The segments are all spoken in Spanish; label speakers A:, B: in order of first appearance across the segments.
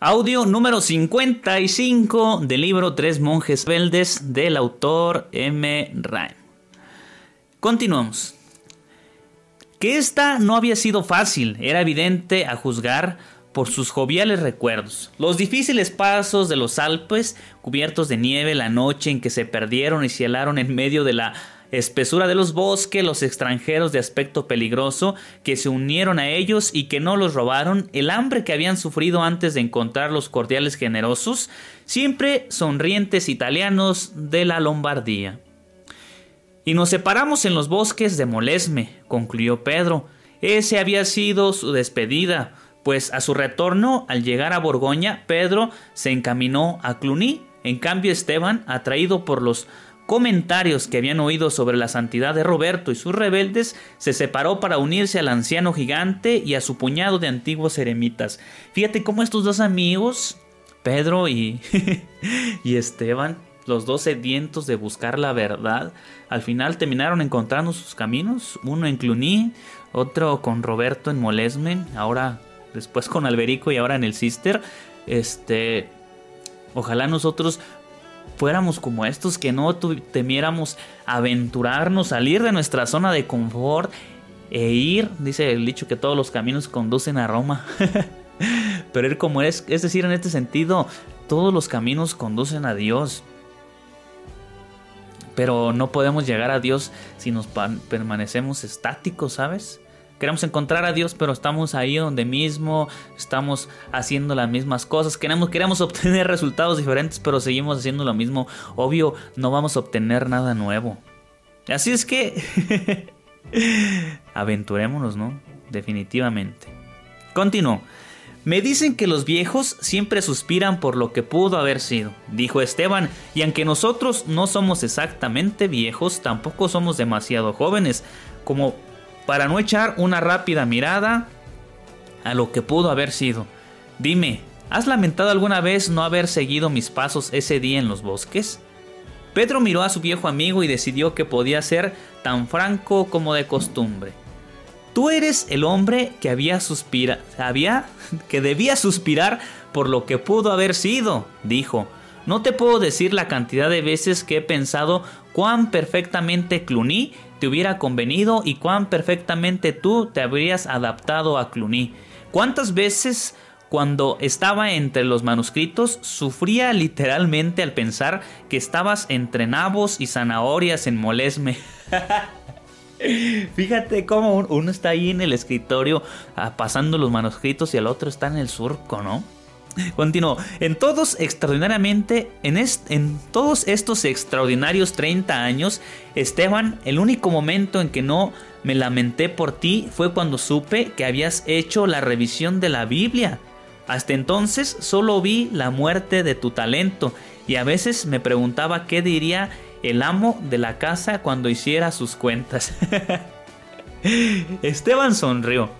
A: Audio número 55 del libro Tres monjes beldes del autor M. Rain. Continuamos. Que esta no había sido fácil, era evidente a juzgar por sus joviales recuerdos. Los difíciles pasos de los Alpes, cubiertos de nieve, la noche en que se perdieron y cielaron en medio de la espesura de los bosques, los extranjeros de aspecto peligroso que se unieron a ellos y que no los robaron, el hambre que habían sufrido antes de encontrar los cordiales generosos, siempre sonrientes italianos de la Lombardía. Y nos separamos en los bosques de Molesme, concluyó Pedro. Ese había sido su despedida, pues a su retorno, al llegar a Borgoña, Pedro se encaminó a Cluny. En cambio, Esteban, atraído por los comentarios que habían oído sobre la santidad de Roberto y sus rebeldes, se separó para unirse al anciano gigante y a su puñado de antiguos eremitas. Fíjate cómo estos dos amigos, Pedro y, y Esteban, los dos sedientos de buscar la verdad, al final terminaron encontrando sus caminos, uno en Cluny, otro con Roberto en Molesme, ahora después con Alberico y ahora en el Cister. Este, ojalá nosotros fuéramos como estos, que no temiéramos aventurarnos, salir de nuestra zona de confort e ir, dice el dicho que todos los caminos conducen a Roma. Pero ir como es, es decir, en este sentido, todos los caminos conducen a Dios. Pero no podemos llegar a Dios si nos permanecemos estáticos, ¿sabes? Queremos encontrar a Dios, pero estamos ahí donde mismo, estamos haciendo las mismas cosas, queremos, queremos obtener resultados diferentes, pero seguimos haciendo lo mismo. Obvio, no vamos a obtener nada nuevo. Así es que aventurémonos, ¿no? Definitivamente. Continuó. Me dicen que los viejos siempre suspiran por lo que pudo haber sido, dijo Esteban, y aunque nosotros no somos exactamente viejos, tampoco somos demasiado jóvenes, como para no echar una rápida mirada a lo que pudo haber sido. Dime, ¿has lamentado alguna vez no haber seguido mis pasos ese día en los bosques? Pedro miró a su viejo amigo y decidió que podía ser tan franco como de costumbre. Tú eres el hombre que había suspira, había que debía suspirar por lo que pudo haber sido, dijo. No te puedo decir la cantidad de veces que he pensado cuán perfectamente Cluny te hubiera convenido y cuán perfectamente tú te habrías adaptado a Cluny. ¿Cuántas veces cuando estaba entre los manuscritos sufría literalmente al pensar que estabas entre nabos y zanahorias en Molesme? Fíjate cómo uno está ahí en el escritorio ah, pasando los manuscritos y el otro está en el surco, ¿no? Continuó. En todos extraordinariamente, en, en todos estos extraordinarios 30 años, Esteban, el único momento en que no me lamenté por ti fue cuando supe que habías hecho la revisión de la Biblia. Hasta entonces solo vi la muerte de tu talento y a veces me preguntaba qué diría el amo de la casa cuando hiciera sus cuentas. Esteban sonrió.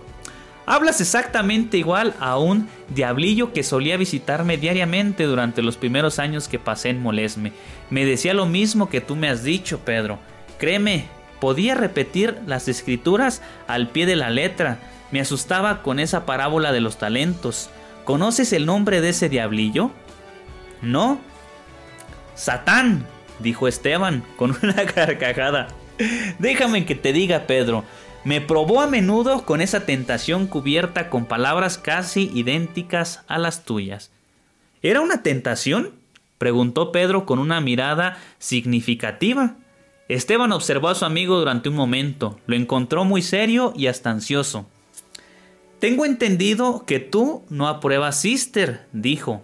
A: Hablas exactamente igual a un diablillo que solía visitarme diariamente durante los primeros años que pasé en Molesme. Me decía lo mismo que tú me has dicho, Pedro. Créeme, podía repetir las escrituras al pie de la letra. Me asustaba con esa parábola de los talentos. ¿Conoces el nombre de ese diablillo? No. Satán, dijo Esteban con una carcajada. Déjame que te diga, Pedro, me probó a menudo con esa tentación cubierta con palabras casi idénticas a las tuyas. ¿Era una tentación? preguntó Pedro con una mirada significativa. Esteban observó a su amigo durante un momento, lo encontró muy serio y hasta ansioso. Tengo entendido que tú no apruebas Sister, dijo.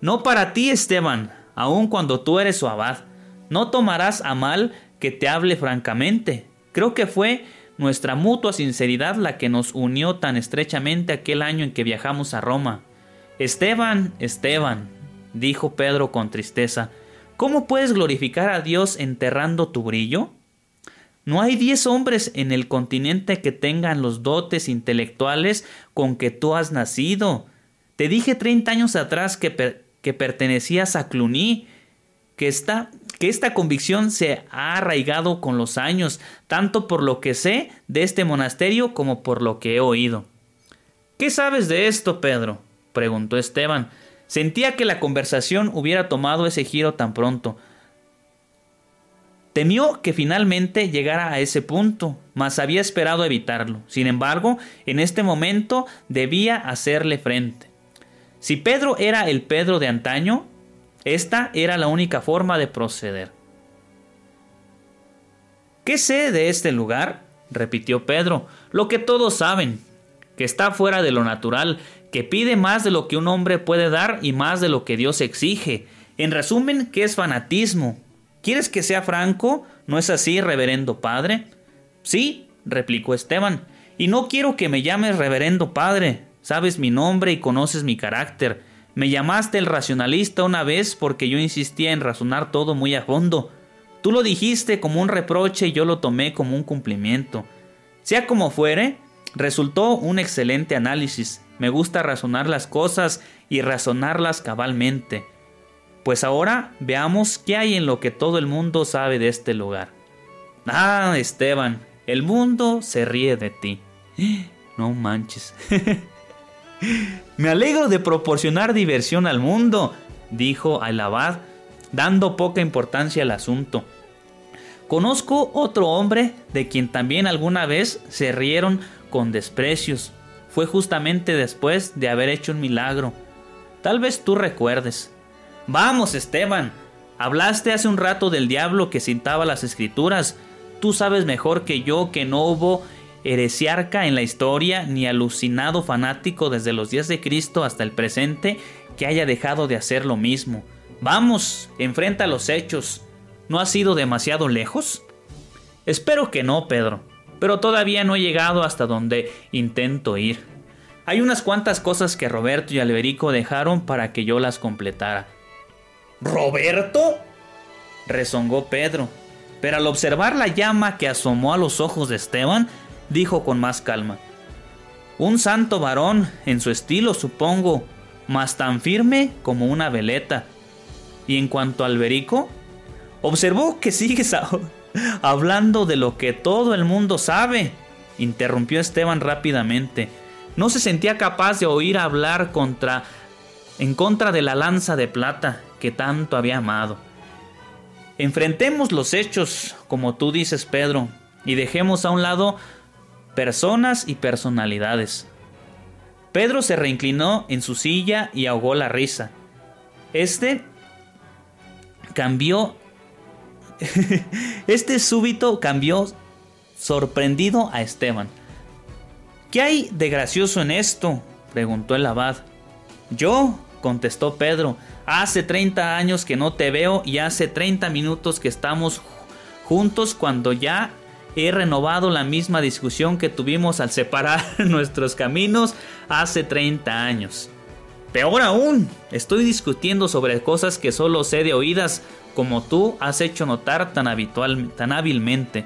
A: No para ti, Esteban, aun cuando tú eres su abad. No tomarás a mal que te hable francamente. Creo que fue nuestra mutua sinceridad la que nos unió tan estrechamente aquel año en que viajamos a Roma. Esteban, Esteban, dijo Pedro con tristeza, ¿cómo puedes glorificar a Dios enterrando tu brillo? No hay diez hombres en el continente que tengan los dotes intelectuales con que tú has nacido. Te dije treinta años atrás que, que pertenecías a Cluny, que esta, que esta convicción se ha arraigado con los años, tanto por lo que sé de este monasterio como por lo que he oído. ¿Qué sabes de esto, Pedro? preguntó Esteban. Sentía que la conversación hubiera tomado ese giro tan pronto. Temió que finalmente llegara a ese punto, mas había esperado evitarlo. Sin embargo, en este momento debía hacerle frente. Si Pedro era el Pedro de antaño, esta era la única forma de proceder. ¿Qué sé de este lugar? repitió Pedro. Lo que todos saben, que está fuera de lo natural, que pide más de lo que un hombre puede dar y más de lo que Dios exige. En resumen, ¿qué es fanatismo? ¿Quieres que sea franco? ¿No es así, reverendo padre? Sí, replicó Esteban, y no quiero que me llames reverendo padre. Sabes mi nombre y conoces mi carácter. Me llamaste el racionalista una vez porque yo insistía en razonar todo muy a fondo. Tú lo dijiste como un reproche y yo lo tomé como un cumplimiento. Sea como fuere, resultó un excelente análisis. Me gusta razonar las cosas y razonarlas cabalmente. Pues ahora veamos qué hay en lo que todo el mundo sabe de este lugar. Ah, Esteban, el mundo se ríe de ti. No manches. Me alegro de proporcionar diversión al mundo, dijo el abad, dando poca importancia al asunto. Conozco otro hombre de quien también alguna vez se rieron con desprecios fue justamente después de haber hecho un milagro. Tal vez tú recuerdes. Vamos, Esteban. Hablaste hace un rato del diablo que cintaba las escrituras. Tú sabes mejor que yo que no hubo heresiarca en la historia ni alucinado fanático desde los días de Cristo hasta el presente que haya dejado de hacer lo mismo. Vamos, enfrenta los hechos. ¿No has ido demasiado lejos? Espero que no, Pedro pero todavía no he llegado hasta donde intento ir. Hay unas cuantas cosas que Roberto y Alberico dejaron para que yo las completara. ¿Roberto? rezongó Pedro, pero al observar la llama que asomó a los ojos de Esteban, dijo con más calma. Un santo varón, en su estilo supongo, mas tan firme como una veleta. Y en cuanto a Alberico, observó que sigues hablando de lo que todo el mundo sabe, interrumpió Esteban rápidamente. No se sentía capaz de oír hablar contra en contra de la lanza de plata que tanto había amado. Enfrentemos los hechos, como tú dices, Pedro, y dejemos a un lado personas y personalidades. Pedro se reinclinó en su silla y ahogó la risa. Este cambió este súbito cambió sorprendido a Esteban. ¿Qué hay de gracioso en esto? preguntó el abad. Yo, contestó Pedro, hace 30 años que no te veo y hace 30 minutos que estamos juntos cuando ya he renovado la misma discusión que tuvimos al separar nuestros caminos hace 30 años. Peor aún, estoy discutiendo sobre cosas que solo sé de oídas como tú has hecho notar tan, habitual, tan hábilmente.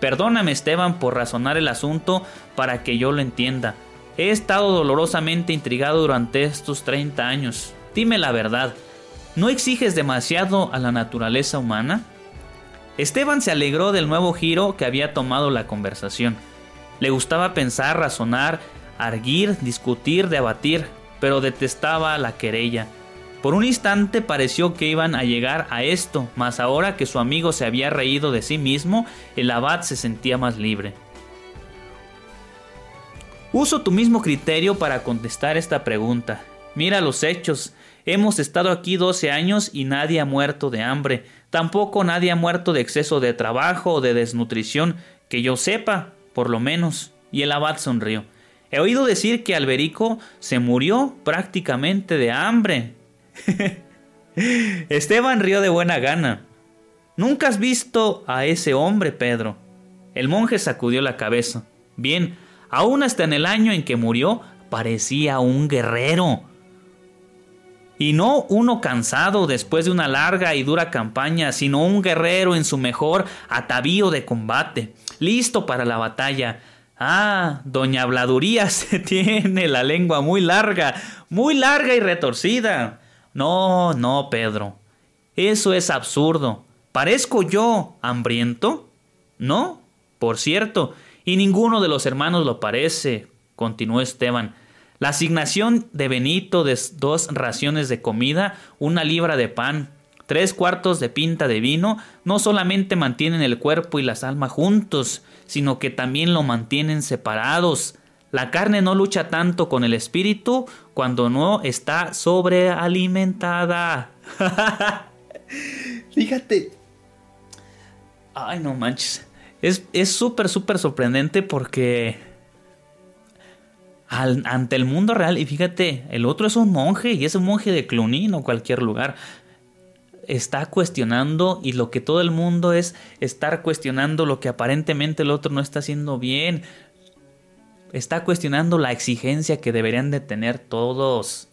A: Perdóname Esteban por razonar el asunto para que yo lo entienda. He estado dolorosamente intrigado durante estos 30 años. Dime la verdad, ¿no exiges demasiado a la naturaleza humana? Esteban se alegró del nuevo giro que había tomado la conversación. Le gustaba pensar, razonar, arguir, discutir, debatir, pero detestaba la querella. Por un instante pareció que iban a llegar a esto, mas ahora que su amigo se había reído de sí mismo, el abad se sentía más libre. Uso tu mismo criterio para contestar esta pregunta. Mira los hechos. Hemos estado aquí 12 años y nadie ha muerto de hambre. Tampoco nadie ha muerto de exceso de trabajo o de desnutrición, que yo sepa, por lo menos. Y el abad sonrió. He oído decir que Alberico se murió prácticamente de hambre. Esteban rió de buena gana. Nunca has visto a ese hombre, Pedro. El monje sacudió la cabeza. Bien, aún hasta en el año en que murió, parecía un guerrero. Y no uno cansado después de una larga y dura campaña, sino un guerrero en su mejor atavío de combate, listo para la batalla. Ah, doña Habladuría se tiene la lengua muy larga, muy larga y retorcida. No, no, Pedro. Eso es absurdo. ¿Parezco yo hambriento? No, por cierto, y ninguno de los hermanos lo parece, continuó Esteban. La asignación de Benito de dos raciones de comida, una libra de pan, tres cuartos de pinta de vino, no solamente mantienen el cuerpo y las almas juntos, sino que también lo mantienen separados. La carne no lucha tanto con el espíritu cuando no está sobrealimentada. Fíjate. Ay, no manches. Es súper, súper sorprendente porque ante el mundo real, y fíjate, el otro es un monje y es un monje de Clunín o cualquier lugar. Está cuestionando y lo que todo el mundo es estar cuestionando lo que aparentemente el otro no está haciendo bien. Está cuestionando la exigencia que deberían de tener todos.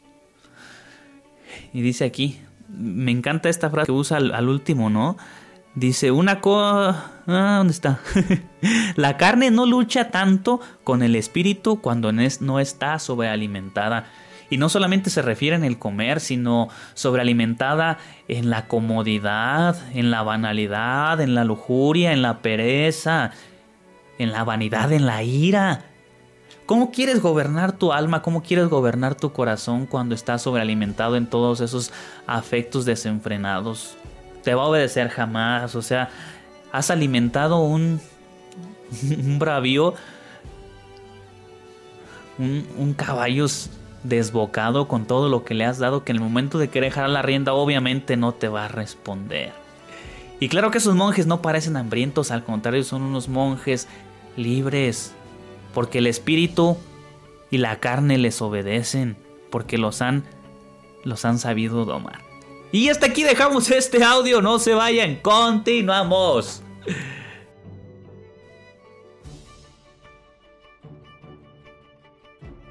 A: Y dice aquí, me encanta esta frase que usa al, último, ¿no? Dice, una cosa... Ah, ¿Dónde está? la carne no lucha tanto con el espíritu cuando no está sobrealimentada. Y no solamente se refiere en el comer, sino sobrealimentada en la comodidad, en la banalidad, en la lujuria, en la pereza, en la vanidad, en la ira. ¿Cómo quieres gobernar tu alma? ¿Cómo quieres gobernar tu corazón cuando estás sobrealimentado en todos esos afectos desenfrenados? Te va a obedecer jamás. O sea, has alimentado un, un bravío, un, un caballo desbocado con todo lo que le has dado que en el momento de querer dejar la rienda obviamente no te va a responder. Y claro que esos monjes no parecen hambrientos, al contrario son unos monjes libres, porque el espíritu y la carne les obedecen, porque los han, los han sabido domar. Y hasta aquí dejamos este audio, no se vayan, continuamos.